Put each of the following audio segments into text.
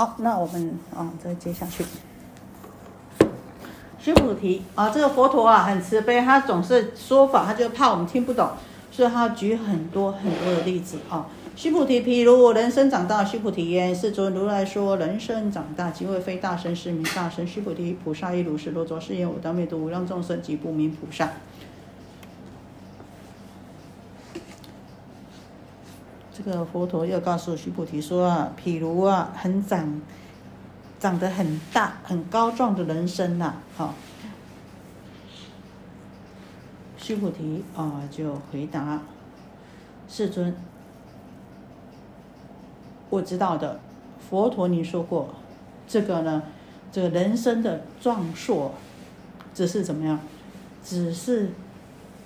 好，那我们啊再接下去。须菩提啊，这个佛陀啊很慈悲，他总是说法，他就怕我们听不懂，所以他举很多很多的例子啊。须菩提，譬如人生长大，须菩提言：世尊，如来说人生长大，即为非大身，是名大身。须菩提，菩萨亦如是。若作是言，我当灭度无量众生，即不名菩萨。这个佛陀又告诉须菩提说啊，譬如啊，很长。长得很大、很高壮的人参呐，好，须菩提啊，就回答世尊：“我知道的，佛陀你说过，这个呢，这个人参的壮硕，只是怎么样？只是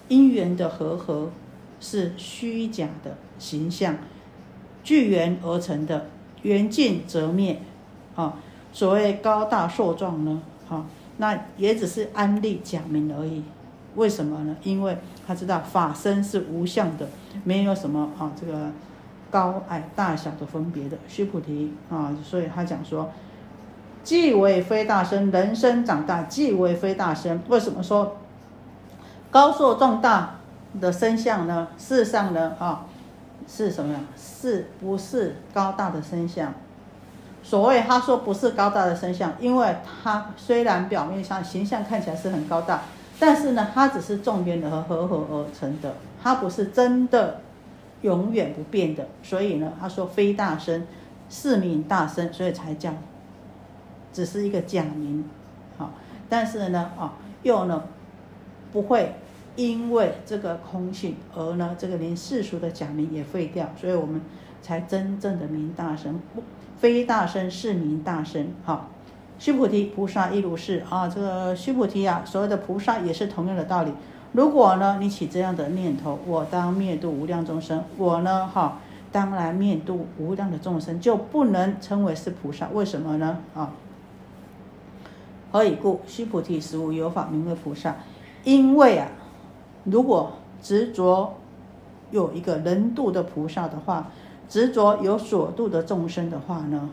因缘的和合，是虚假的形象，聚缘而成的，缘尽则灭，啊。”所谓高大硕壮呢，哈，那也只是安利假名而已。为什么呢？因为他知道法身是无相的，没有什么啊这个高矮大小的分别的。须菩提啊，所以他讲说，既为非大身，人身长大，既为非大身。为什么说高硕壮大的身相呢？事实上呢，啊，是什么呀？是不是高大的身相？所谓他说不是高大的身相，因为他虽然表面上形象看起来是很高大，但是呢，它只是众缘的和合而成的，它不是真的永远不变的。所以呢，他说非大身，是名大身，所以才叫，只是一个假名，好，但是呢，啊，又呢不会因为这个空性而呢，这个连世俗的假名也废掉，所以我们才真正的名大身。非大身是名大身，好，须菩提菩萨亦如是啊。这个须菩提啊，所有的菩萨也是同样的道理。如果呢，你起这样的念头，我当灭度无量众生，我呢，哈，当然灭度无量的众生，就不能称为是菩萨。为什么呢？啊，何以故？须菩提，实无有法名为菩萨。因为啊，如果执着有一个人度的菩萨的话。执着有所度的众生的话呢，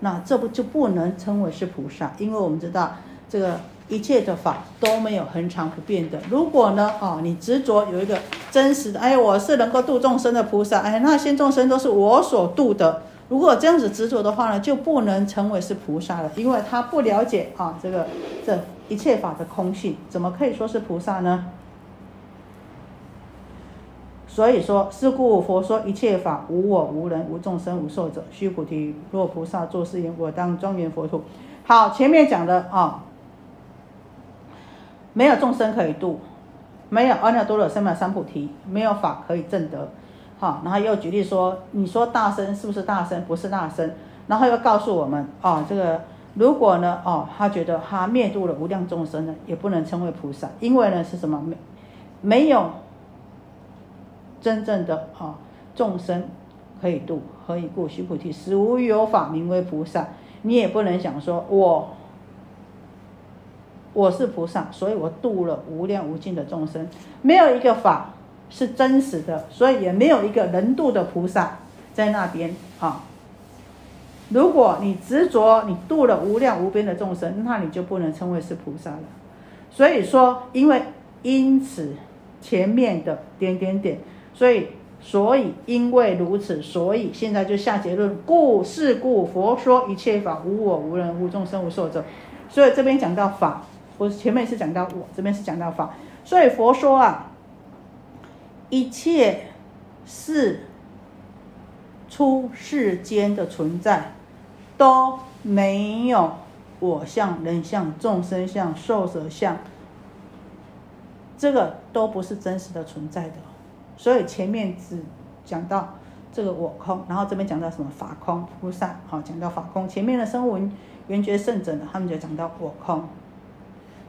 那这不就不能称为是菩萨？因为我们知道这个一切的法都没有恒常不变的。如果呢，哦，你执着有一个真实的，哎，我是能够度众生的菩萨，哎，那些众生都是我所度的。如果这样子执着的话呢，就不能成为是菩萨了，因为他不了解啊，这个这一切法的空性，怎么可以说是菩萨呢？所以说，是故佛说一切法无我、无人、无众生、无寿者。须菩提，若菩萨作是言，我当庄严佛土。好，前面讲的啊，没有众生可以度，没有阿耨多罗三藐三菩提，没有法可以证得。好，然后又举例说，你说大身是不是大身？不是大身。然后又告诉我们啊，这个如果呢，哦，他觉得他灭度了无量众生呢，也不能称为菩萨，因为呢是什么？没没有。真正的啊众生可以度，何以故？须菩提，实无有法名为菩萨。你也不能想说我我是菩萨，所以我度了无量无尽的众生。没有一个法是真实的，所以也没有一个人度的菩萨在那边啊。如果你执着你度了无量无边的众生，那你就不能称为是菩萨了。所以说，因为因此前面的点点点。所以，所以因为如此，所以现在就下结论。故是故，佛说一切法无我、无人、无众生、无寿者。所以这边讲到法，我前面是讲到我，这边是讲到法。所以佛说啊，一切是出世间的存在都没有我相、人相、众生相、寿者相，这个都不是真实的存在的。所以前面只讲到这个我空，然后这边讲到什么法空菩萨，好讲到法空。前面的声闻缘觉圣者呢，他们就讲到我空，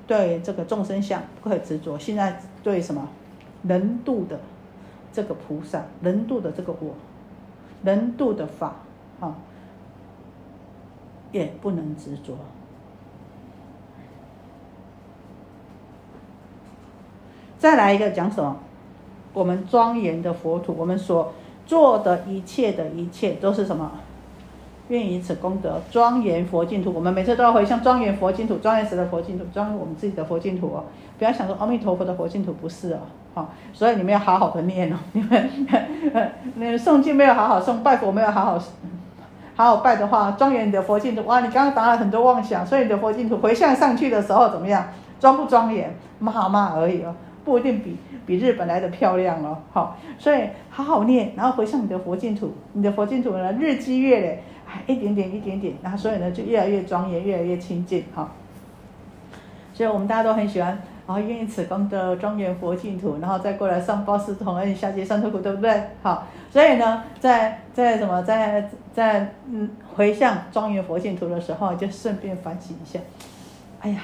对这个众生相不可执着。现在对什么人度的这个菩萨，人度的这个我，人度的法，啊，也不能执着。再来一个讲什么？我们庄严的佛土，我们所做的一切的一切都是什么？愿以此功德庄严佛净土。我们每次都要回向庄严佛净土，庄严谁的佛净土？庄严我们自己的佛净土哦。不要想说阿弥陀佛的佛净土不是哦，好，所以你们要好好的念哦。你们，你们诵经没有好好诵，拜佛没有好好，好好拜的话，庄严你的佛净土哇！你刚刚打了很多妄想，所以你的佛净土回向上去的时候怎么样？庄不庄严？骂骂而已哦，不一定比比日本来的漂亮哦。好，所以好好念，然后回向你的佛净土，你的佛净土呢日积月累。一点点，一点点，然后所以呢，就越来越庄严，越来越清净，哈。所以我们大家都很喜欢，然后愿意此功德庄严佛净土，然后再过来上报四同恩，下界三途苦，对不对？好，所以呢，在在什么，在在嗯回向庄严佛净土的时候，就顺便反省一下，哎呀，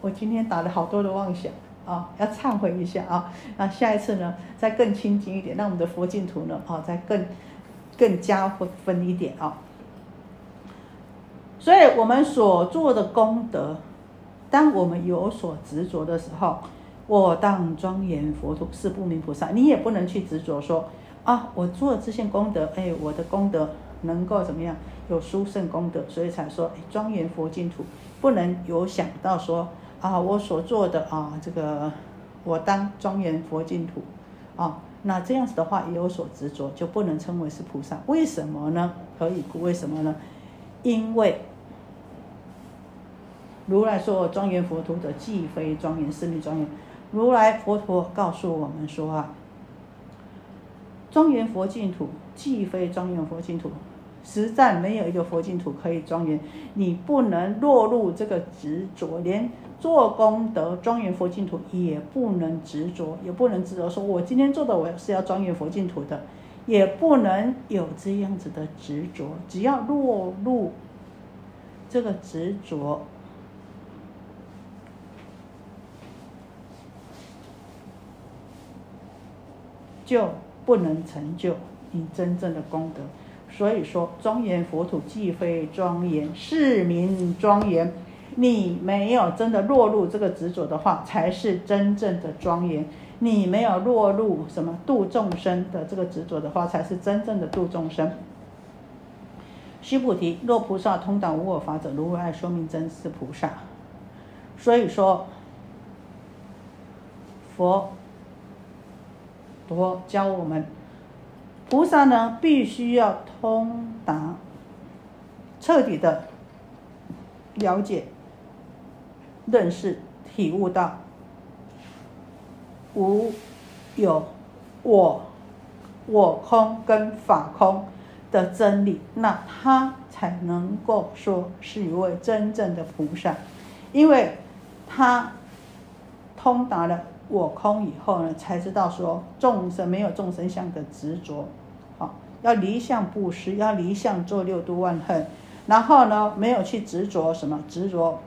我今天打了好多的妄想啊，要忏悔一下啊，那下一次呢，再更清净一点，让我们的佛净土呢，啊，再更更加分分一点啊。所以我们所做的功德，当我们有所执着的时候，我当庄严佛土是不明菩萨，你也不能去执着说啊，我做这些功德，哎，我的功德能够怎么样？有殊胜功德，所以才说庄严佛净土，不能有想到说啊，我所做的啊，这个我当庄严佛净土啊，那这样子的话也有所执着，就不能称为是菩萨。为什么呢？可以故为什么呢？因为。如来说：“庄严佛土者，既非庄严，是名庄严。”如来佛陀告诉我们说：“啊，庄严佛净土，既非庄严佛净土，实在没有一个佛净土可以庄严。你不能落入这个执着，连做功德庄严佛净土也不能执着，也不能执着说，我今天做的我是要庄严佛净土的，也不能有这样子的执着。只要落入这个执着。”就不能成就你真正的功德，所以说庄严佛土既非庄严，是名庄严。你没有真的落入这个执着的话，才是真正的庄严。你没有落入什么度众生的这个执着的话，才是真正的度众生。须菩提，若菩萨通达无我法者，如来说明真是菩萨。所以说，佛。佛教我们，菩萨呢，必须要通达、彻底的了解、认识、体悟到无有我、我空跟法空的真理，那他才能够说是一位真正的菩萨，因为他通达了。我空以后呢，才知道说众生没有众生相的执着，好，要离相布施，要离相做六度万恨，然后呢，没有去执着什么执着，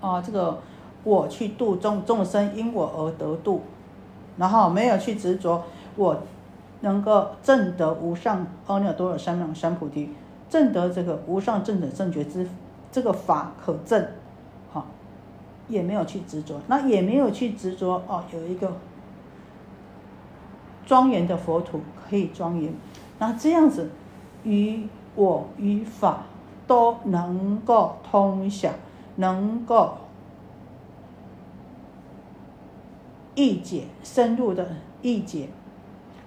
啊，这个我去度众众生因我而得度，然后没有去执着我能够证得无上阿耨多罗三藐三菩提，证得这个无上正等正觉之这个法可证。也没有去执着，那也没有去执着哦，有一个庄严的佛土可以庄严，那这样子，与我与法都能够通晓，能够意解深入的意解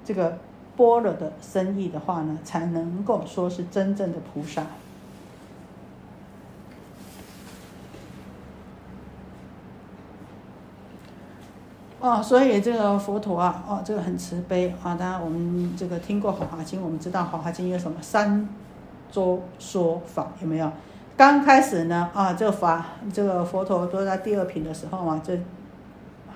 这个般若的深意的话呢，才能够说是真正的菩萨。哦，所以这个佛陀啊，哦，这个很慈悲啊。当然，我们这个听过《法华经》，我们知道《法华经》有什么三周说法，有没有？刚开始呢，啊，这个法，这个佛陀都在第二品的时候嘛，就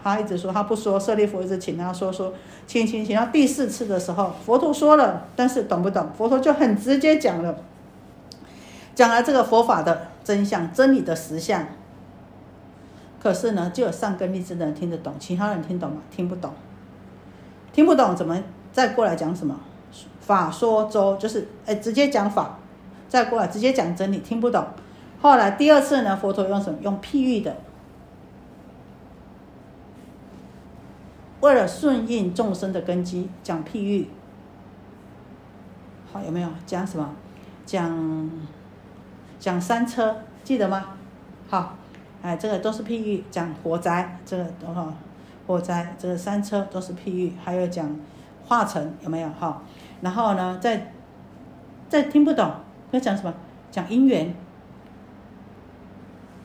他一直说他不说，舍利弗一直请他说说，请请请。到第四次的时候，佛陀说了，但是懂不懂？佛陀就很直接讲了，讲了这个佛法的真相、真理的实相。可是呢，只有上根利智的人听得懂，其他人听懂吗？听不懂，听不懂怎么再过来讲什么法说周，就是哎直接讲法，再过来直接讲真理，听不懂。后来第二次呢，佛陀用什么？用譬喻的，为了顺应众生的根基，讲譬喻。好，有没有讲什么？讲讲三车，记得吗？好，哎，这个都是譬喻，讲火灾，这个都哈，火灾这个三车都是譬喻，还有讲化成有没有哈？然后呢，再再听不懂，要讲什么？讲因缘。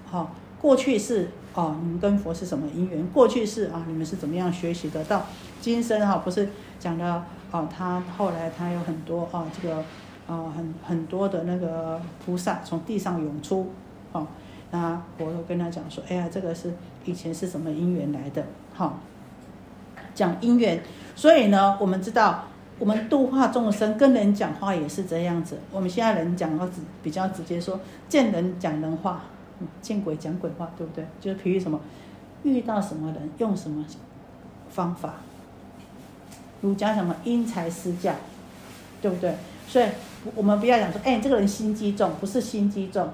好，过去是哦，你们跟佛是什么因缘？过去是啊，你们是怎么样学习得到？今生哈，不是讲的哦，他后来他有很多哦，这个啊，很很多的那个菩萨从地上涌出，哦，那我跟他讲说，哎呀，这个是以前是什么因缘来的？好，讲因缘，所以呢，我们知道。我们度化众生，跟人讲话也是这样子。我们现在人讲话直比较直接，说见人讲人话，见鬼讲鬼话，对不对？就是比喻什么，遇到什么人用什么方法。儒家什么因材施教，对不对？所以我们不要讲说，哎，这个人心机重，不是心机重。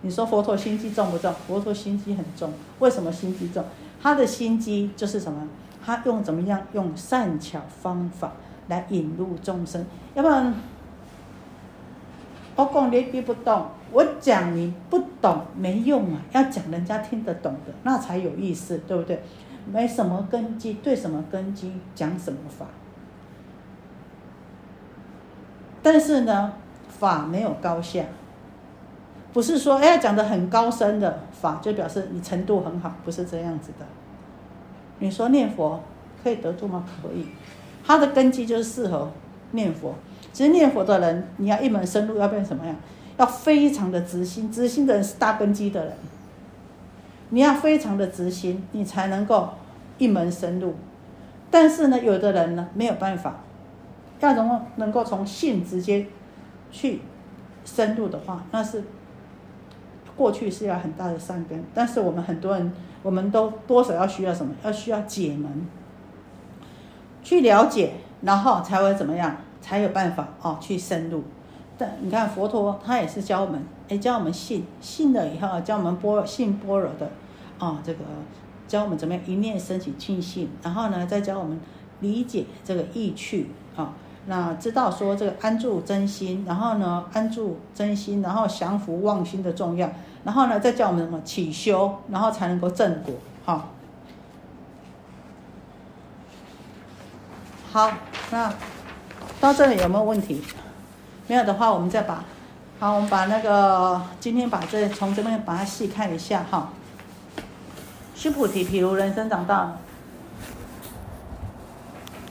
你说佛陀心机重不重？佛陀心机很重。为什么心机重？他的心机就是什么？他用怎么样？用善巧方法。来引入众生，要不然我讲你听不懂，我讲你不懂没用啊，要讲人家听得懂的，那才有意思，对不对？没什么根基，对什么根基讲什么法？但是呢，法没有高下，不是说哎讲的很高深的法就表示你程度很好，不是这样子的。你说念佛可以得度吗？可以。他的根基就是适合念佛。其实念佛的人，你要一门深入，要变什么样？要非常的直心。直心的人是大根基的人。你要非常的直心，你才能够一门深入。但是呢，有的人呢没有办法，要怎么能够从信直接去深入的话，那是过去是要很大的善根。但是我们很多人，我们都多少要需要什么？要需要解门。去了解，然后才会怎么样？才有办法哦，去深入。但你看佛陀，他也是教我们，哎，教我们信，信了以后教我们般信般若的，哦，这个教我们怎么样一念升起清信，然后呢，再教我们理解这个意趣啊，那知道说这个安住真心，然后呢，安住真心，然后降伏妄心的重要，然后呢，再教我们什么起修，然后才能够正果，哈。好，那到这里有没有问题？没有的话，我们再把，好，我们把那个今天把这从这边把它细看一下哈。须菩提，譬如人生长大。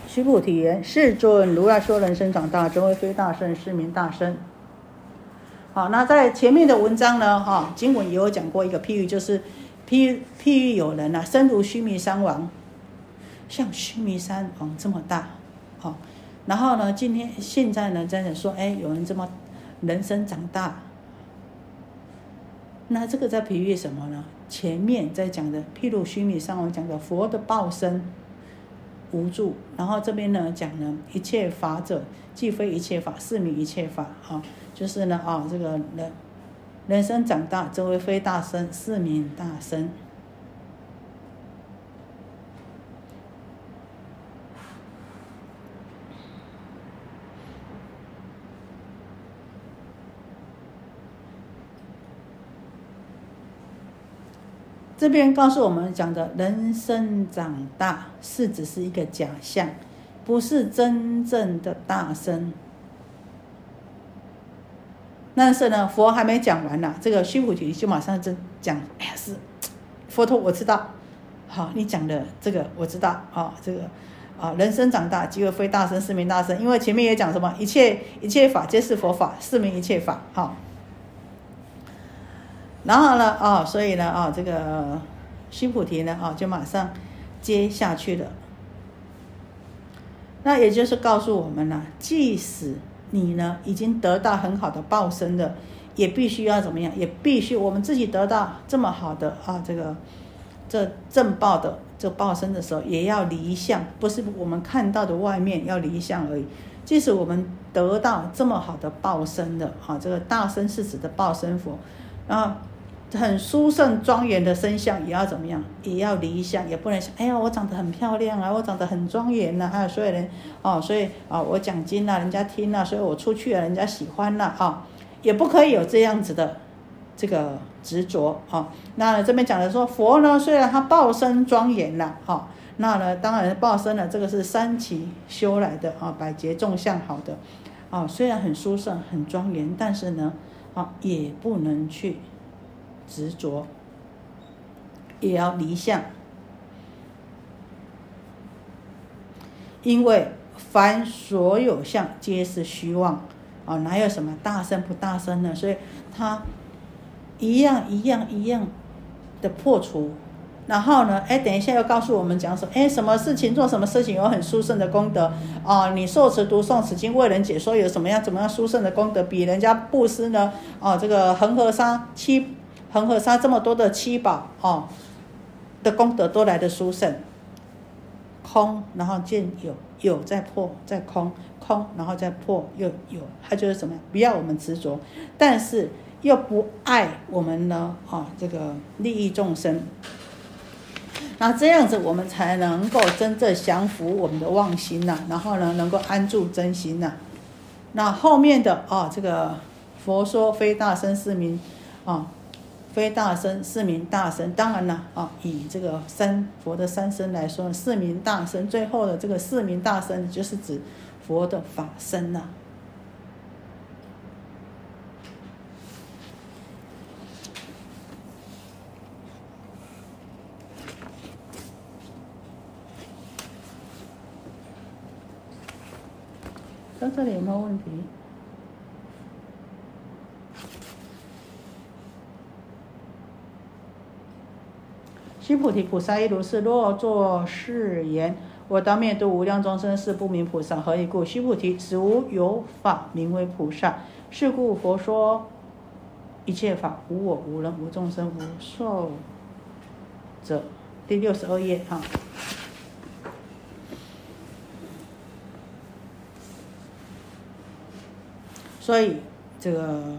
须菩提言：世尊，如来说人生长大，则为非大圣，是名大圣。好，那在前面的文章呢，哈，经文也有讲过一个譬喻，就是譬譬喻有人呐，身如须弥山王。像须弥山王这么大，好，然后呢，今天现在呢，在说，哎，有人这么人生长大，那这个在比喻什么呢？前面在讲的，譬如须弥山王讲的佛的报身无助，然后这边呢讲呢，一切法者既非一切法，是名一切法，啊，就是呢，啊，这个人人生长大，则为非大身，是名大身。这边告诉我们讲的人生长大是只是一个假象，不是真正的大生。但是呢，佛还没讲完呢，这个须菩提就马上就讲，哎呀，是佛陀，我知道，好，你讲的这个我知道，啊，这个啊，人生长大即为非大生，是名大生，因为前面也讲什么，一切一切法皆是佛法，是名一切法，好。然后呢，哦，所以呢，哦，这个须菩提呢，哦，就马上接下去了。那也就是告诉我们了，即使你呢已经得到很好的报身的，也必须要怎么样？也必须我们自己得到这么好的啊，这个这正报的这报身的时候，也要离相，不是我们看到的外面要离相而已。即使我们得到这么好的报身的啊，这个大身是指的报身佛，啊。很殊胜庄严的身相，也要怎么样？也要离相，也不能想，哎呀，我长得很漂亮啊，我长得很庄严呐，还有所有人哦，所以啊，我讲经啊，人家听啊，所以我出去了，人家喜欢了啊，也不可以有这样子的这个执着啊。那这边讲的说，佛呢，虽然他报身庄严了，哈，那呢，当然报身了，这个是三期修来的啊，百劫众相好的啊，虽然很殊胜、很庄严，但是呢，也不能去。执着也要离相，因为凡所有相皆是虚妄啊，哪有什么大声不大声的？所以他一样一样一样的破除。然后呢，哎，等一下又告诉我们讲说，哎，什么事情做什么事情有很殊胜的功德啊？你受持读诵此经为人解说有什么样怎么样殊胜的功德？比人家布施呢？哦，这个恒河沙七。恒河沙这么多的七宝哦，的功德都来的殊胜。空，然后见有，有再破，再空，空，然后再破又有，它就是什么？不要我们执着，但是又不爱我们呢？啊，这个利益众生。那这样子我们才能够真正降服我们的妄心呐，然后呢，能够安住真心呐。那后面的啊，这个佛说非大身是名啊。非大身是名大身，当然了啊，以这个三佛的三身来说，是名大身。最后的这个是名大身，就是指佛的法身呐。到这里有没有问题？须菩提，菩萨亦如是。若作是言：我当灭度无量众生，是不明菩萨。何以故？须菩提，此无有法名为菩萨。是故佛说一切法无我、无人、无众生、无寿者。第六十二页哈。所以这个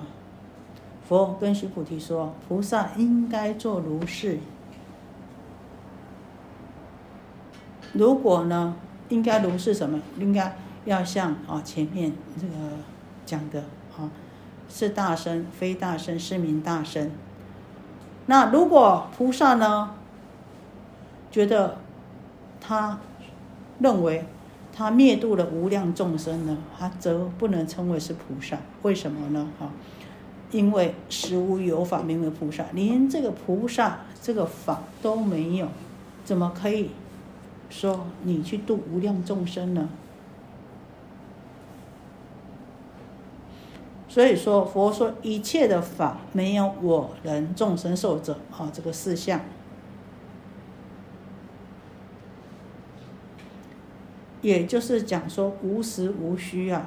佛跟须菩提说，菩萨应该做如是。如果呢，应该如是什么？应该要像啊前面这个讲的啊，是大身非大身是名大身。那如果菩萨呢，觉得他认为他灭度了无量众生呢，他则不能称为是菩萨。为什么呢？哈，因为实无有法名为菩萨，连这个菩萨这个法都没有，怎么可以？说你去度无量众生呢？所以说佛说一切的法没有我人众生受者啊，这个四项，也就是讲说无实无虚啊，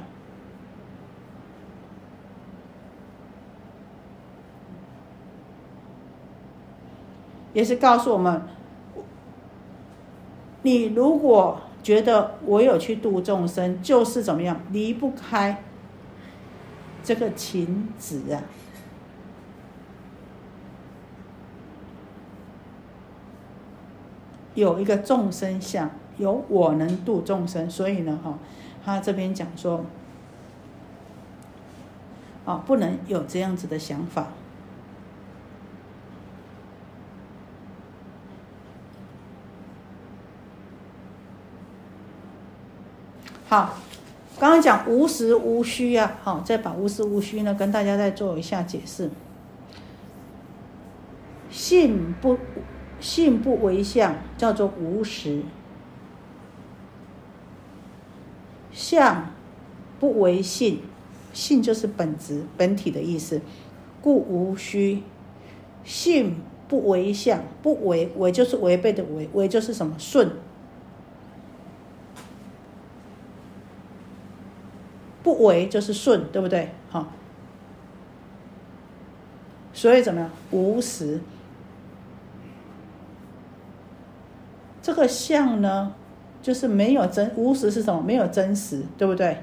也是告诉我们。你如果觉得我有去度众生，就是怎么样离不开这个情执啊？有一个众生相，有我能度众生，所以呢，哈，他这边讲说，啊，不能有这样子的想法。好，刚刚讲无实无虚啊，好，再把无实无虚呢跟大家再做一下解释。性不性不为相，叫做无实；相不为性，性就是本质本体的意思，故无虚。性不为相，不为为就是违背的违，为就是什么顺。不为就是顺，对不对？好，所以怎么样？无实。这个相呢，就是没有真无实是什么？没有真实，对不对？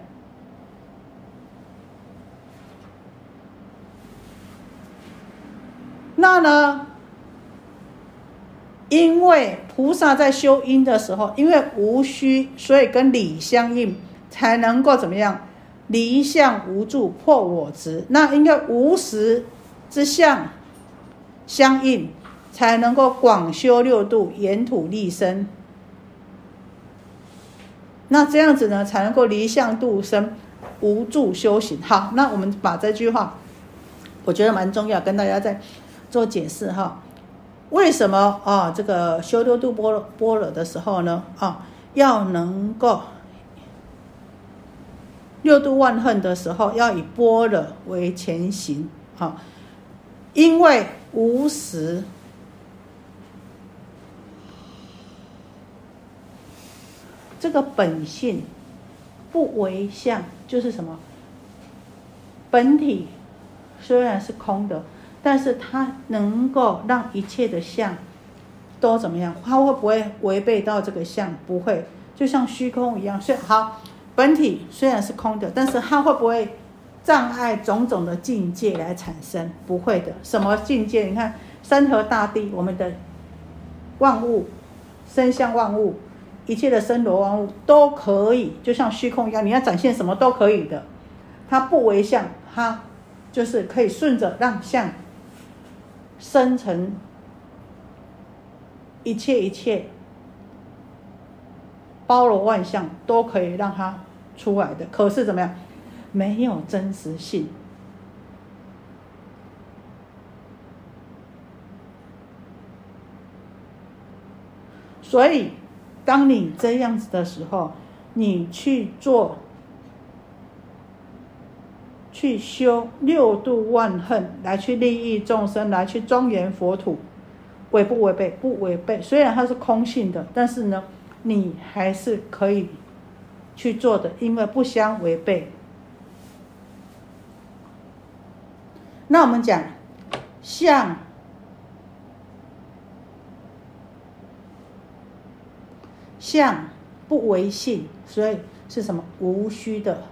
那呢？因为菩萨在修因的时候，因为无虚，所以跟理相应，才能够怎么样？离相无助，破我执。那应该无实之相相应，才能够广修六度，沿土立身。那这样子呢，才能够离相度生，无助修行。好，那我们把这句话，我觉得蛮重要，跟大家再做解释哈。为什么啊？这个修六度波波罗的时候呢？啊，要能够六度万恨的时候，要以波罗为前行啊，因为无时这个本性不为相，就是什么？本体虽然是空的。但是它能够让一切的相都怎么样？它会不会违背到这个相？不会，就像虚空一样。虽好，本体虽然是空的，但是它会不会障碍种种的境界来产生？不会的。什么境界？你看山河大地，我们的万物生相万物，一切的生罗万物都可以，就像虚空一样，你要展现什么都可以的。它不为相，它就是可以顺着让相。生成一切一切，包罗万象，都可以让它出来的。可是怎么样？没有真实性。所以，当你这样子的时候，你去做。去修六度万恨，来去利益众生，来去庄严佛土，违不违背？不违背。虽然它是空性的，但是呢，你还是可以去做的，因为不相违背。那我们讲相，相不为性，所以是什么？无虚的。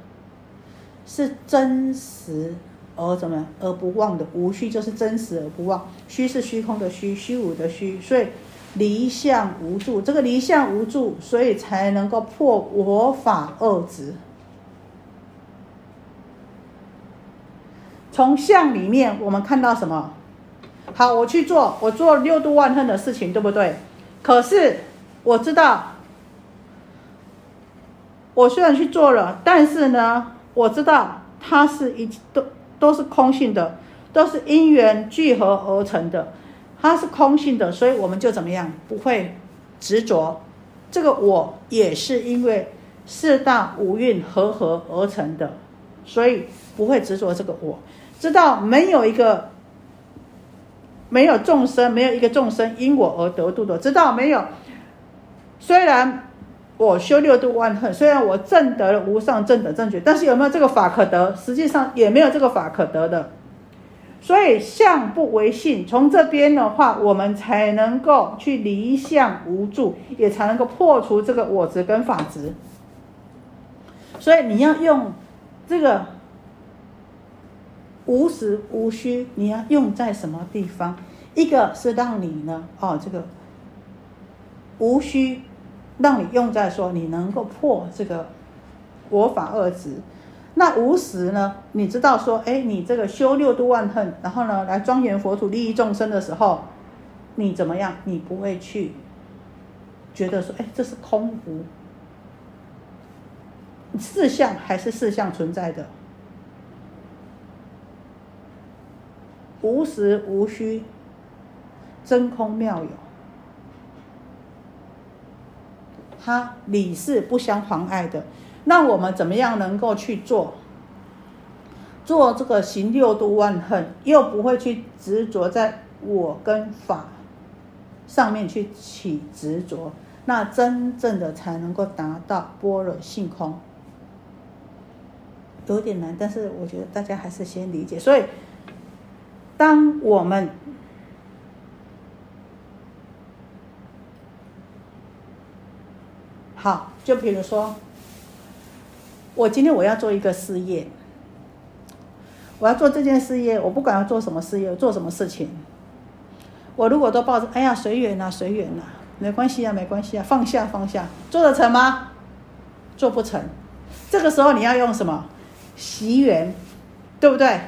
是真实而怎么而不忘的无虚，就是真实而不忘。虚是虚空的虚，虚无的虚，所以离相无助。这个离相无助，所以才能够破我法二执。从相里面，我们看到什么？好，我去做，我做六度万恨的事情，对不对？可是我知道，我虽然去做了，但是呢？我知道它是一都都是空性的，都是因缘聚合而成的，它是空性的，所以我们就怎么样不会执着。这个我也是因为四大五蕴合合而成的，所以不会执着这个我。知道没有一个没有众生，没有一个众生因我而得度的。知道没有？虽然。我修六度万恨，虽然我证得了无上正的正觉，但是有没有这个法可得？实际上也没有这个法可得的。所以相不为性，从这边的话，我们才能够去离相无助，也才能够破除这个我执跟法执。所以你要用这个无实无虚，你要用在什么地方？一个是让你呢，哦，这个无虚。让你用在说你能够破这个国法二执，那无时呢？你知道说，哎，你这个修六度万恨，然后呢来庄严佛土利益众生的时候，你怎么样？你不会去觉得说，哎，这是空无，四相还是四相存在的，无时无虚，真空妙有。它理是不相妨碍的，那我们怎么样能够去做？做这个行六度万恨，又不会去执着在我跟法上面去起执着，那真正的才能够达到般若性空。有点难，但是我觉得大家还是先理解。所以，当我们好，就比如说，我今天我要做一个事业，我要做这件事业，我不管要做什么事业，做什么事情，我如果都抱着，哎呀，随缘呐，随缘呐，没关系啊，没关系啊，放下放下，做得成吗？做不成。这个时候你要用什么？习缘，对不对？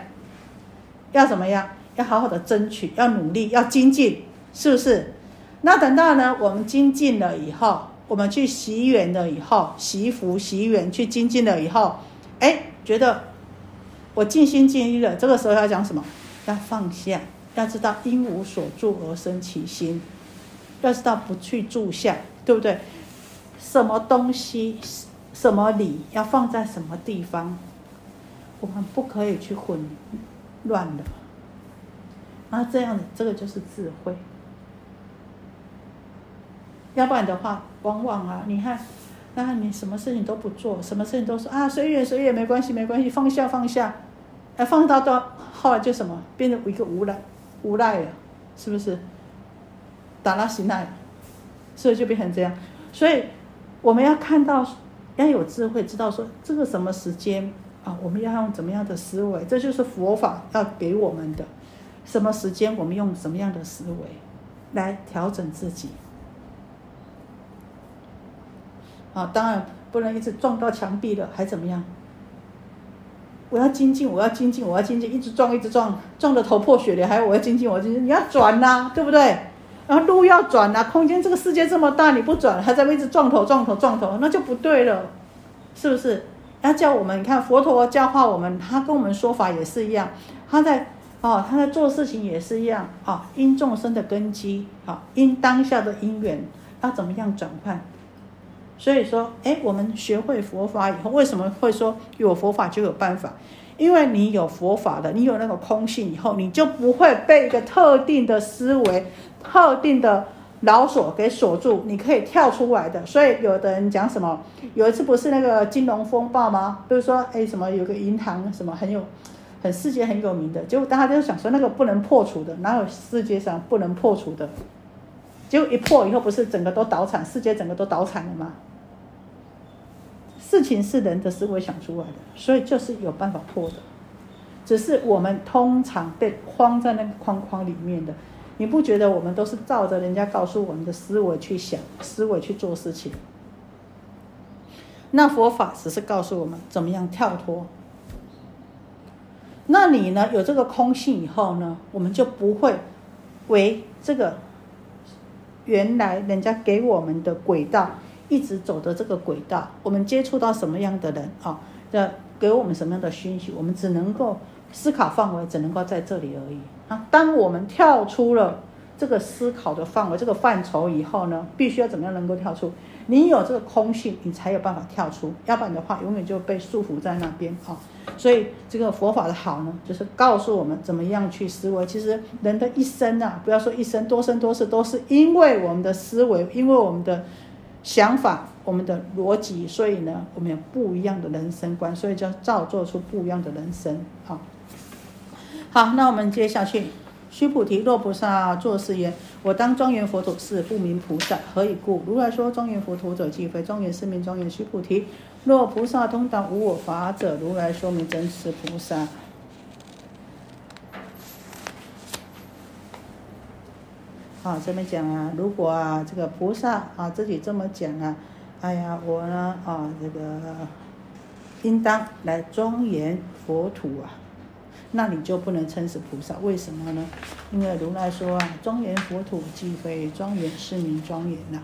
要怎么样？要好好的争取，要努力，要精进，是不是？那等到呢，我们精进了以后，我们去习缘了以后，习福习缘去精进了以后，哎，觉得我尽心尽力了。这个时候要讲什么？要放下。要知道因无所住而生其心，要知道不去住相，对不对？什么东西、什么理要放在什么地方，我们不可以去混乱了。然后这样的，这个就是智慧。要不然的话，往往啊，你看，那你什么事情都不做，什么事情都说啊，随缘随缘，没关系没关系，放下放下，哎，放到到后来就什么，变成一个无赖。无赖了，是不是？打拉西奈，所以就变成这样。所以我们要看到，要有智慧，知道说这个什么时间啊，我们要用怎么样的思维，这就是佛法要给我们的。什么时间，我们用什么样的思维来调整自己？啊，当然不能一直撞到墙壁了，还怎么样？我要精进，我要精进，我要精进，一直撞，一直撞，撞得头破血流，还有我要精进，我要精进，你要转呐，对不对？然后路要转呐，空间这个世界这么大，你不转，还在一直撞头撞头撞头，那就不对了，是不是？要叫我们，你看佛陀教化我们，他跟我们说法也是一样，他在哦，他在做事情也是一样啊，因众生的根基啊，因当下的因缘要怎么样转换？所以说，哎，我们学会佛法以后，为什么会说有佛法就有办法？因为你有佛法的，你有那个空性以后，你就不会被一个特定的思维、特定的牢锁给锁住，你可以跳出来的。所以有的人讲什么，有一次不是那个金融风暴吗？比如说，哎，什么有个银行什么很有、很世界很有名的，结果大家就想说那个不能破除的，哪有世界上不能破除的？结果一破以后，不是整个都倒产，世界整个都倒产了吗？事情是人的思维想出来的，所以就是有办法破的，只是我们通常被框在那个框框里面的。你不觉得我们都是照着人家告诉我们的思维去想、思维去做事情？那佛法只是告诉我们怎么样跳脱。那你呢？有这个空性以后呢，我们就不会为这个原来人家给我们的轨道。一直走的这个轨道，我们接触到什么样的人啊？这给我们什么样的讯息？我们只能够思考范围，只能够在这里而已啊。当我们跳出了这个思考的范围、这个范畴以后呢，必须要怎么样能够跳出？你有这个空性，你才有办法跳出，要不然的话，永远就被束缚在那边啊。所以这个佛法的好呢，就是告诉我们怎么样去思维。其实人的一生啊，不要说一生，多生多世，都是因为我们的思维，因为我们的。想法，我们的逻辑，所以呢，我们有不一样的人生观，所以就造作出不一样的人生。好，好，那我们接下去，须菩提，若菩萨作是言：我当庄严佛土，是不明菩萨，何以故？如来说庄严佛土者，即非庄严是名庄严。须菩提，若菩萨通达无我法者，如来说明真实菩萨。啊，这么讲啊，如果啊，这个菩萨啊自己这么讲啊，哎呀，我呢啊，这个应当来庄严佛土啊，那你就不能称是菩萨，为什么呢？因为如来说啊，庄严佛土即非庄严，是名庄严呐。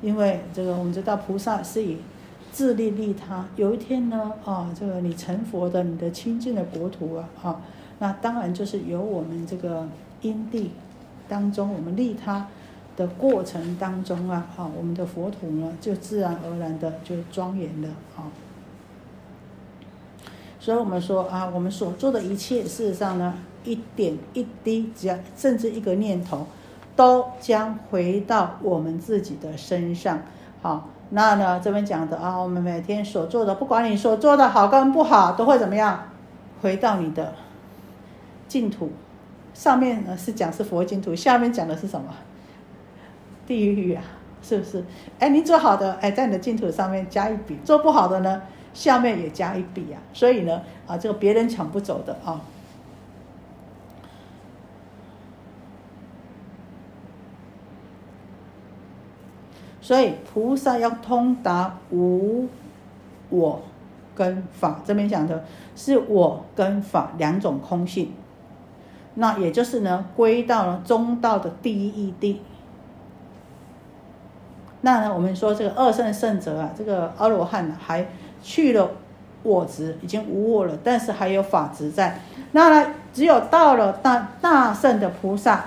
因为这个我们知道菩萨是以。自利利他，有一天呢，啊，这个你成佛的，你的清净的国土啊，啊，那当然就是由我们这个因地当中，我们利他的过程当中啊，啊，我们的佛土呢，就自然而然的就庄严了啊。所以我们说啊，我们所做的一切，事实上呢，一点一滴，只要甚至一个念头，都将回到我们自己的身上，好。那呢？这边讲的啊，我们每天所做的，不管你所做的好跟不好，都会怎么样？回到你的净土。上面呢是讲是佛净土，下面讲的是什么？地狱啊，是不是？哎，你做好的，哎，在你的净土上面加一笔；做不好的呢，下面也加一笔啊。所以呢，啊，这个别人抢不走的啊。所以菩萨要通达无我跟法，这边讲的是我跟法两种空性。那也就是呢，归到了中道的第一义谛。那呢，我们说这个二圣圣者啊，这个阿罗汉还去了我执，已经无我了，但是还有法执在。那呢，只有到了大大圣的菩萨。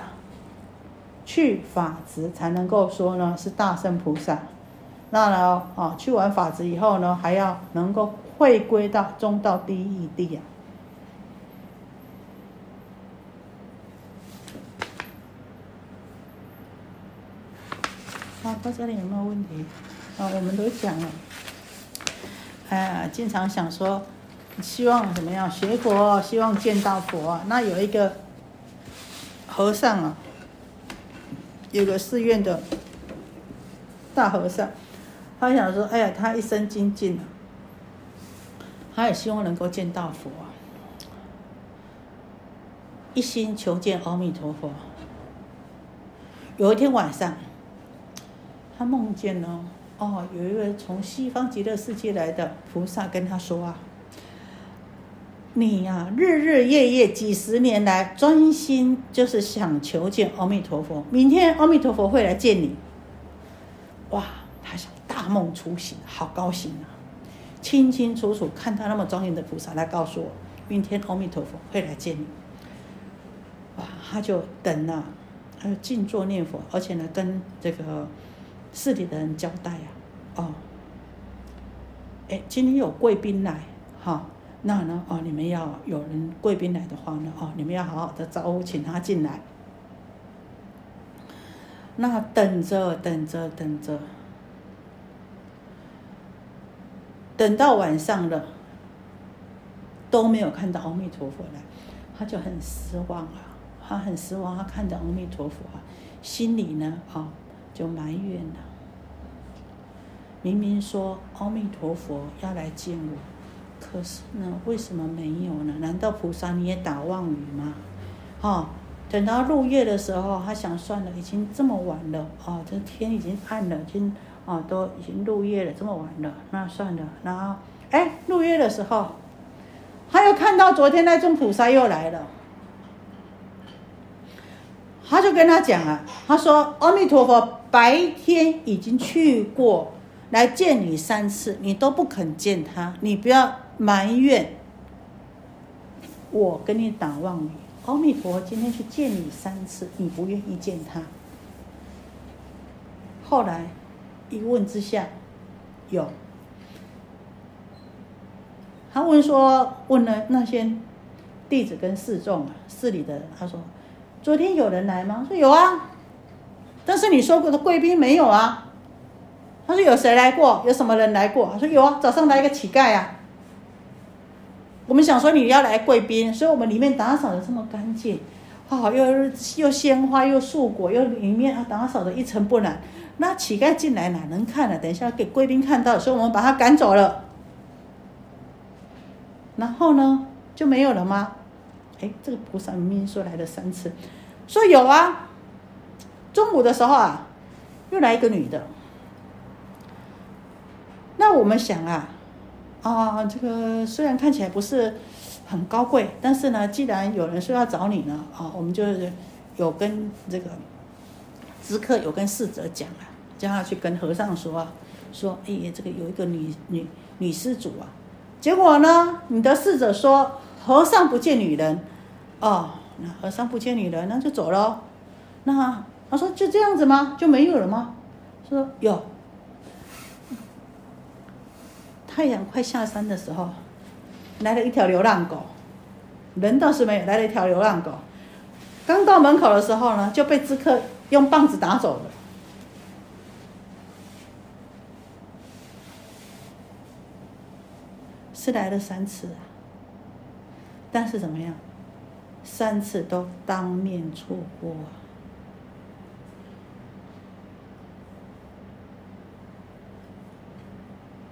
去法执才能够说呢是大圣菩萨，那呢啊去完法执以后呢，还要能够回归到中道第一义谛啊。好，到这里有没有问题？啊，我们都讲了，哎，经常想说，希望怎么样学佛，希望见到佛。那有一个和尚啊。有个寺院的大和尚，他想说：“哎呀，他一生精进他也希望能够见到佛，一心求见阿弥陀佛。”有一天晚上，他梦见了哦，有一位从西方极乐世界来的菩萨跟他说啊。你呀，日日夜夜几十年来专心就是想求见阿弥陀佛。明天阿弥陀佛会来见你，哇！他想大梦初醒，好高兴啊！清清楚楚看到那么庄严的菩萨来告诉我，明天阿弥陀佛会来见你。哇！他就等了，他就静坐念佛，而且呢，跟这个寺里的人交代啊，哦，哎，今天有贵宾来，哈。那呢？哦，你们要有人贵宾来的话呢？哦，你们要好好的招呼，请他进来。那等着等着等着，等到晚上了，都没有看到阿弥陀佛来，他就很失望啊！他很失望，他看着阿弥陀佛啊，心里呢，啊，就埋怨了。明明说阿弥陀佛要来见我。可是呢，为什么没有呢？难道菩萨你也打妄语吗？哈，等到入夜的时候，他想算了，已经这么晚了，哦，这天已经暗了，已经哦都已经入夜了，这么晚了，那算了。然后，哎，入夜的时候，他又看到昨天那尊菩萨又来了，他就跟他讲啊，他说阿弥陀佛白天已经去过来见你三次，你都不肯见他，你不要。埋怨我跟你打妄语，阿弥陀今天去见你三次，你不愿意见他。后来一问之下，有他问说，问了那些弟子跟侍众啊，寺里的，他说昨天有人来吗？说有啊，但是你说过的贵宾没有啊。他说有谁来过？有什么人来过？他说有啊，早上来一个乞丐啊。我们想说你要来贵宾，所以我们里面打扫的这么干净，啊，又又鲜花又素果，又里面啊打扫的一尘不染。那乞丐进来哪能看呢？等一下给贵宾看到，所以我们把他赶走了。然后呢就没有了吗？哎，这个菩萨明明说来了三次，说有啊。中午的时候啊，又来一个女的。那我们想啊。啊，这个虽然看起来不是很高贵，但是呢，既然有人说要找你呢，啊，我们就有跟这个知客有跟侍者讲啊，叫他去跟和尚说啊，说，哎，这个有一个女女女施主啊，结果呢，你的侍者说和尚不见女人，哦，那和尚不见女人，那就走了。那他说就这样子吗？就没有了吗？说有。太阳快下山的时候，来了一条流浪狗，人倒是没有，来了一条流浪狗。刚到门口的时候呢，就被知客用棒子打走了。是来了三次啊，但是怎么样？三次都当面错过。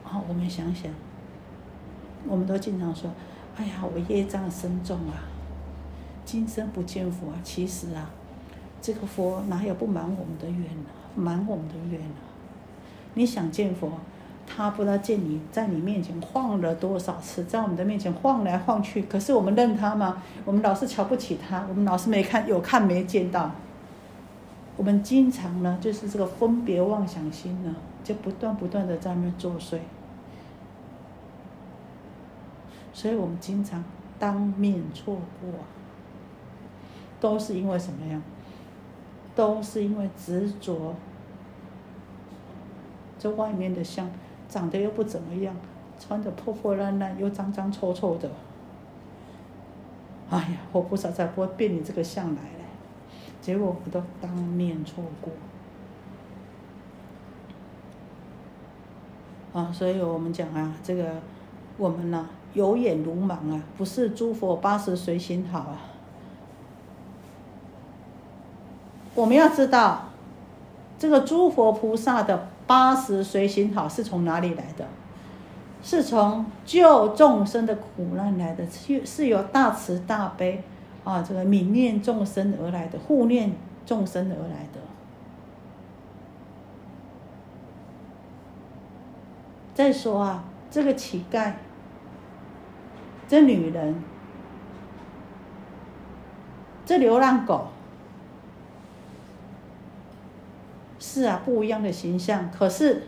好，我们想想，我们都经常说：“哎呀，我业障深重啊，今生不见佛啊。”其实啊，这个佛哪有不满我们的愿呢？满我们的愿呢？你想见佛，他不知道见你在你面前晃了多少次，在我们的面前晃来晃去。可是我们认他吗？我们老是瞧不起他，我们老是没看有看没见到。我们经常呢，就是这个分别妄想心呢，就不断不断的在那作祟。所以我们经常当面错过，都是因为什么呀？都是因为执着。这外面的像长得又不怎么样，穿的破破烂烂又脏脏臭臭的。哎呀，活菩萨才不会变你这个相来嘞！结果我都当面错过。啊，所以我们讲啊，这个我们呢有眼如盲啊，不是诸佛八十随行好啊。我们要知道，这个诸佛菩萨的。八十随行好是从哪里来的？是从救众生的苦难来的，是是由大慈大悲啊，这个悯念众生而来的，护念众生而来的。再说啊，这个乞丐，这女人，这流浪狗。是啊，不一样的形象，可是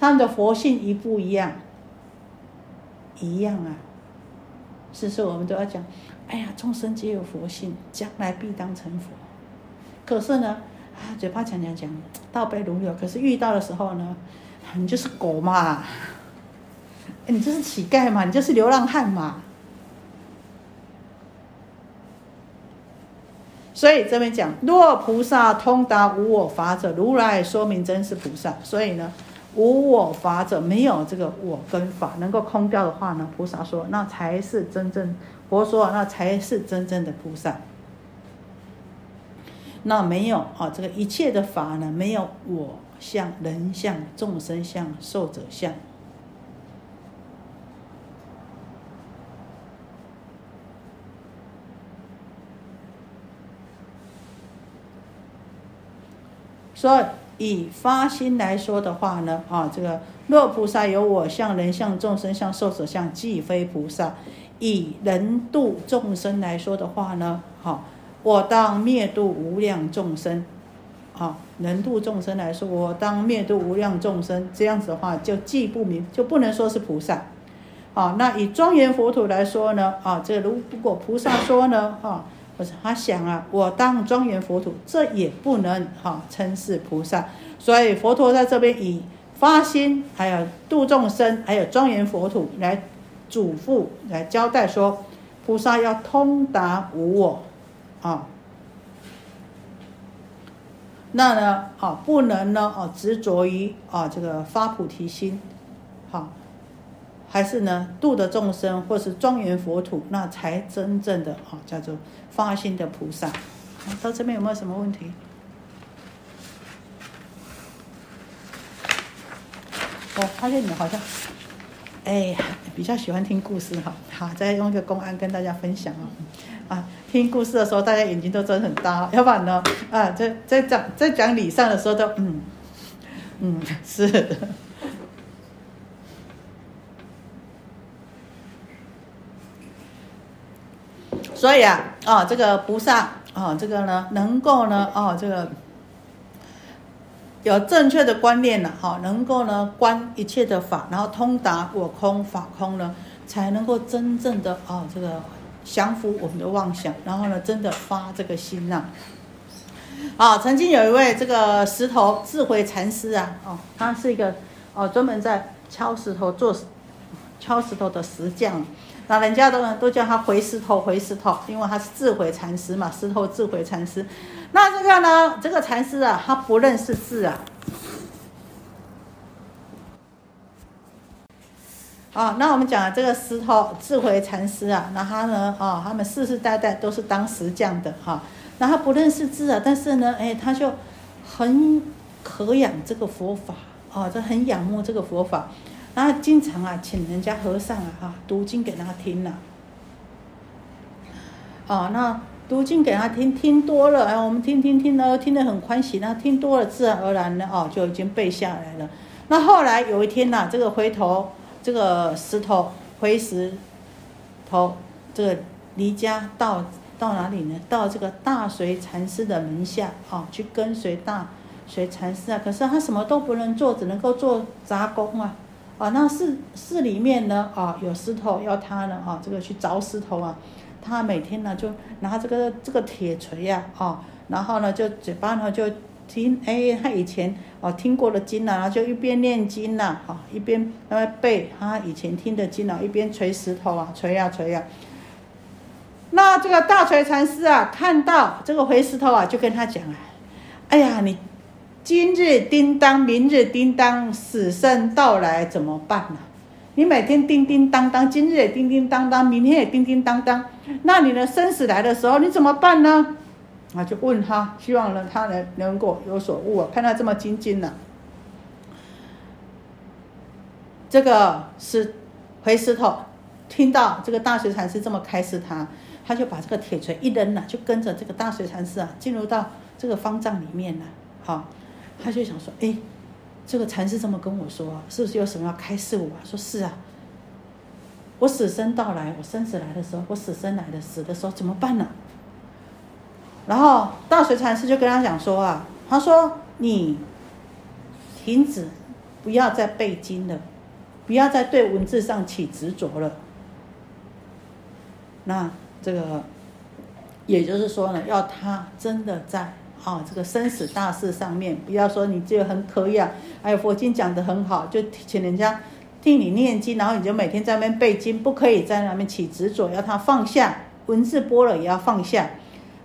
他们的佛性一不一样，一样啊。是说我们都要讲，哎呀，众生皆有佛性，将来必当成佛。可是呢，啊，嘴巴讲讲讲，倒背如流，可是遇到的时候呢，你就是狗嘛，你就是乞丐嘛，你就是流浪汉嘛。所以这边讲，若菩萨通达无我法者，如来说明真是菩萨。所以呢，无我法者没有这个我跟法能够空掉的话呢，菩萨说那才是真正佛说那才是真正的菩萨。那没有啊，这个一切的法呢，没有我相、人相、众生相、寿者相。所以以发心来说的话呢，啊，这个若菩萨有我相、人相、众生相、寿者相，即非菩萨。以人度众生来说的话呢，好，我当灭度无量众生。啊，人度众生来说，我当灭度无量众生，这样子的话就既不明，就不能说是菩萨。啊，那以庄严佛土来说呢，啊，这如如果菩萨说呢，啊。他想啊，我当庄严佛土，这也不能哈称是菩萨。所以佛陀在这边以发心，还有度众生，还有庄严佛土来嘱咐、来交代说，菩萨要通达无我啊。那呢，啊不能呢，啊执着于啊这个发菩提心，好。还是呢，度的众生，或是庄严佛土，那才真正的啊，叫做发心的菩萨。到这边有没有什么问题？我发现你好像，哎，比较喜欢听故事哈。好，再用一个公安跟大家分享啊。啊，听故事的时候，大家眼睛都睁很大，要不然呢，啊，在在讲在讲礼上的时候都嗯嗯是。所以啊，啊，这个菩萨啊，这个呢，能够呢，哦，这个有正确的观念了，哈，能够呢观一切的法，然后通达我空法空呢，才能够真正的啊，这个降服我们的妄想，然后呢，真的发这个心呐。啊，曾经有一位这个石头智慧禅师啊，哦，他是一个哦，专门在敲石头做敲石头的石匠。那人家都都叫他回石头，回石头，因为他是智慧禅师嘛，石头智慧禅师。那这个呢，这个禅师啊，他不认识字啊。啊，那我们讲这个石头智慧禅师啊，那他呢，啊，他们世世代代都是当石匠的哈。那他不认识字啊，但是呢，哎，他就很可仰这个佛法，啊，这很仰慕这个佛法。然后经常啊，请人家和尚啊，哈，读经给他听呐。哦，那读经给他听，听多了，哎，我们听听听呢，听得很欢喜，那听多了，自然而然呢，哦，就已经背下来了。那后来有一天呐，这个回头，这个石头回石头，这个离家到到哪里呢？到这个大随禅师的门下，哦，去跟随大随禅师啊。可是他什么都不能做，只能够做杂工啊。啊，那寺寺里面呢，啊，有石头要他呢，啊，这个去凿石头啊。他每天呢就拿这个这个铁锤呀，啊，然后呢就嘴巴呢就听，哎，他以前哦听过的经啊，就一边念经呐，啊，一边呃背他以前听的经啊，一边锤石头啊，锤呀锤呀。那这个大锤禅师啊，看到这个回石头啊，就跟他讲啊，哎呀，你今日叮当，明日叮当，死生到来怎么办呢？你每天叮叮当当，今日也叮叮当当，明天也叮叮当当，那你的生死来的时候你怎么办呢？啊，就问他，希望呢他能能够有所悟啊。看他这么精进呢，这个是回石头，听到这个大水禅师这么开示他，他就把这个铁锤一扔了，就跟着这个大水禅师啊进入到这个方丈里面了。好，他就想说，哎。这个禅师这么跟我说，是不是有什么要开示我？说是啊，我死生到来，我生死来的时候，我死生来的死的时候怎么办呢？然后大水禅师就跟他讲说啊，他说你停止，不要再背经了，不要再对文字上起执着了。那这个，也就是说呢，要他真的在。啊，这个生死大事上面，不要说你就很可以啊，哎佛经讲的很好，就请人家替你念经，然后你就每天在那边背经，不可以在那边起执着，要他放下文字播了也要放下。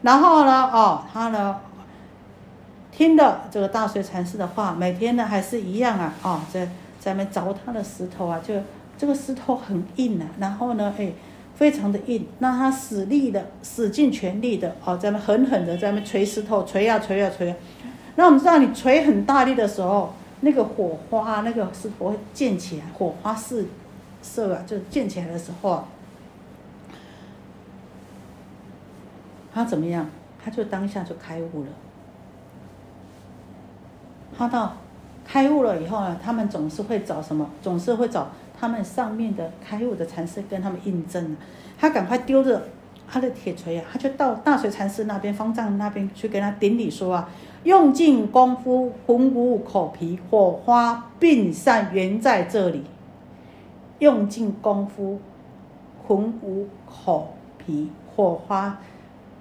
然后呢，哦，他呢听了这个大水禅师的话，每天呢还是一样啊，哦，在在那边凿他的石头啊，就这个石头很硬啊，然后呢，哎。非常的硬，那他使力的，使尽全力的，哦，在那狠狠的在那锤石头，锤呀锤呀锤。那我们知道，你锤很大力的时候，那个火花，那个石头会溅起来，火花四射啊，就溅起来的时候啊，他怎么样？他就当下就开悟了。他到开悟了以后呢，他们总是会找什么？总是会找。他们上面的开悟的禅师跟他们印证了，他赶快丢着他的铁锤啊，他就到大水禅师那边方丈那边去跟他顶礼说啊，用尽功夫魂无口皮，火花并散缘在这里。用尽功夫魂无口皮，火花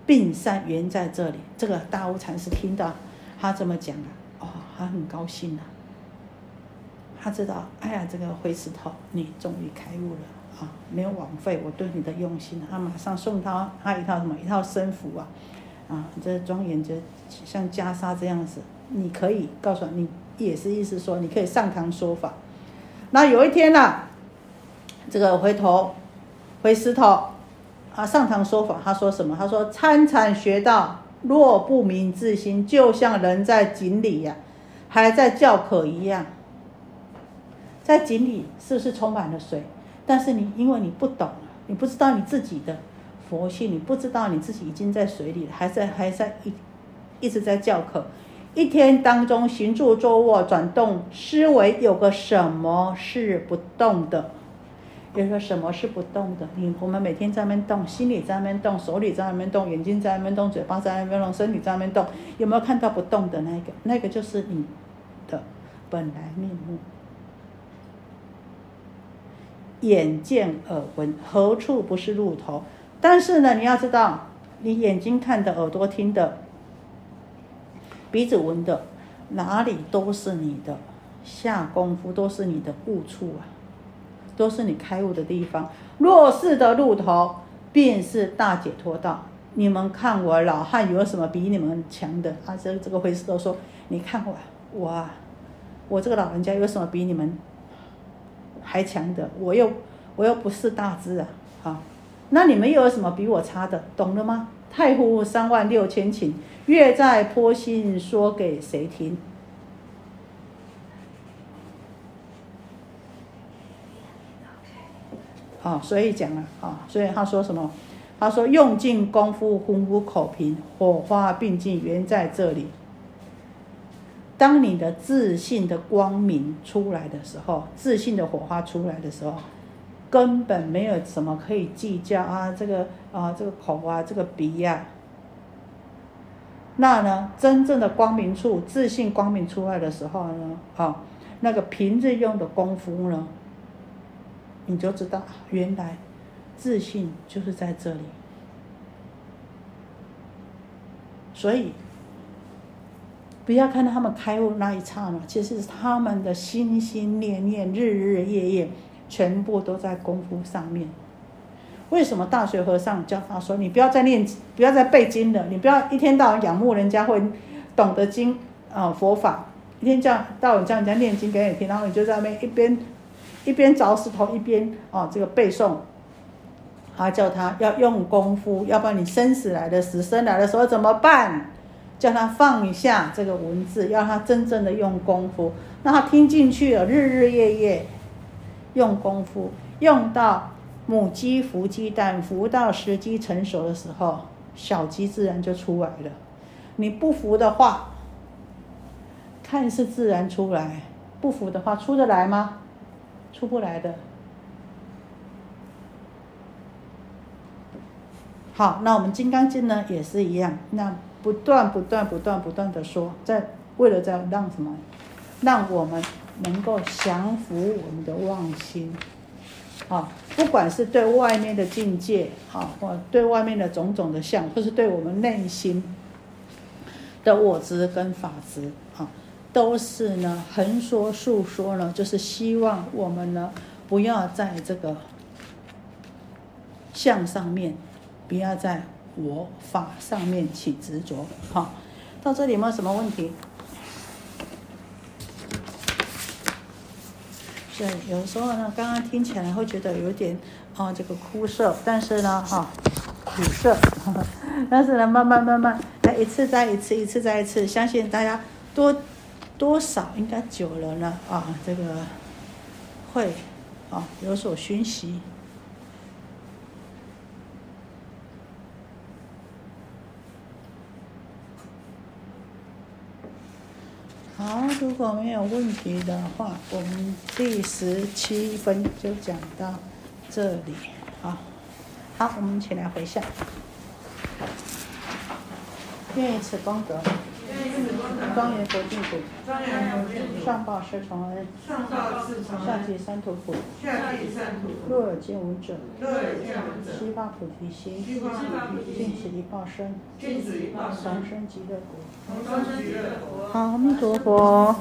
并散缘在这里。这个大悟禅师听到他这么讲啊，哦，他很高兴啊。他知道，哎呀，这个灰石头，你终于开悟了啊！没有枉费我对你的用心。他马上送他他一套什么一套僧服啊，啊，这庄严就像袈裟这样子。你可以告诉你，也是意思说，你可以上堂说法。那有一天呢，这个回头灰石头啊上堂说法，他说什么？他说参禅学道，若不明自心，就像人在井里呀，还在叫渴一样。在井里是不是充满了水？但是你因为你不懂，你不知道你自己的佛性，你不知道你自己已经在水里，还在还在一一直在叫渴。一天当中行住坐卧转动思维，有个什么是不动的？有个什么是不动的？你我们每天在那边动，心里在那边动，手里在那边动，眼睛在那边动，嘴巴在那边动，身体在那边动，有没有看到不动的那个？那个就是你的本来面目。眼见耳闻，何处不是路头？但是呢，你要知道，你眼睛看的、耳朵听的、鼻子闻的，哪里都是你的下功夫，都是你的悟处啊，都是你开悟的地方。若是的路头，便是大解脱道。你们看我老汉有什么比你们强的？啊，这这个回事都说，你看我，我啊，我这个老人家有什么比你们？还强的，我又我又不是大智啊，啊，那你们又有什么比我差的？懂了吗？太湖三万六千顷，月在坡心，说给谁听？啊，所以讲了啊，所以他说什么？他说用尽功夫，魂无口平，火花并进，原在这里。当你的自信的光明出来的时候，自信的火花出来的时候，根本没有什么可以计较啊，这个啊，这个口啊，这个鼻呀。那呢，真正的光明处，自信光明出来的时候呢，啊，那个平日用的功夫呢，你就知道，原来自信就是在这里。所以。不要看到他们开悟那一刹那，其实是他们的心心念念、日日夜夜，全部都在功夫上面。为什么大学和尚教他说：“你不要再念，不要再背经了，你不要一天到晚仰慕人家会懂得经啊佛法，一天叫到晚叫人家念经给你听，然后你就在那边一边一边凿石头一边啊这个背诵。”他叫他要用功夫，要不然你生死来的死生来的时候怎么办？叫他放下这个文字，要他真正的用功夫，让他听进去了，日日夜夜用功夫，用到母鸡孵鸡蛋，孵到时机成熟的时候，小鸡自然就出来了。你不服的话，看似自然出来，不服的话出得来吗？出不来的。好，那我们《金刚经》呢也是一样，那。不断不断不断不断的说，在为了在让什么，让我们能够降服我们的妄心，啊，不管是对外面的境界，啊，或对外面的种种的相，或是对我们内心的我执跟法执，啊，都是呢横说竖说呢，就是希望我们呢不要在这个相上面，不要在。我法上面起执着，好，到这里有没有什么问题？对，有时候呢，刚刚听起来会觉得有点啊，这个枯涩，但是呢，哈，苦涩，但是呢，慢慢慢慢，来一次再一次，一次再一次，相信大家多多少应该久了呢，啊，这个会啊有所熏习。好，如果没有问题的话，我们第十七分就讲到这里。好，好，我们起来回向。愿以此功德，庄严佛净土，上报四重恩，下济三途苦，若有见闻者，悉发菩提心，尽此一报身，同生极乐国。好，阿弥陀佛。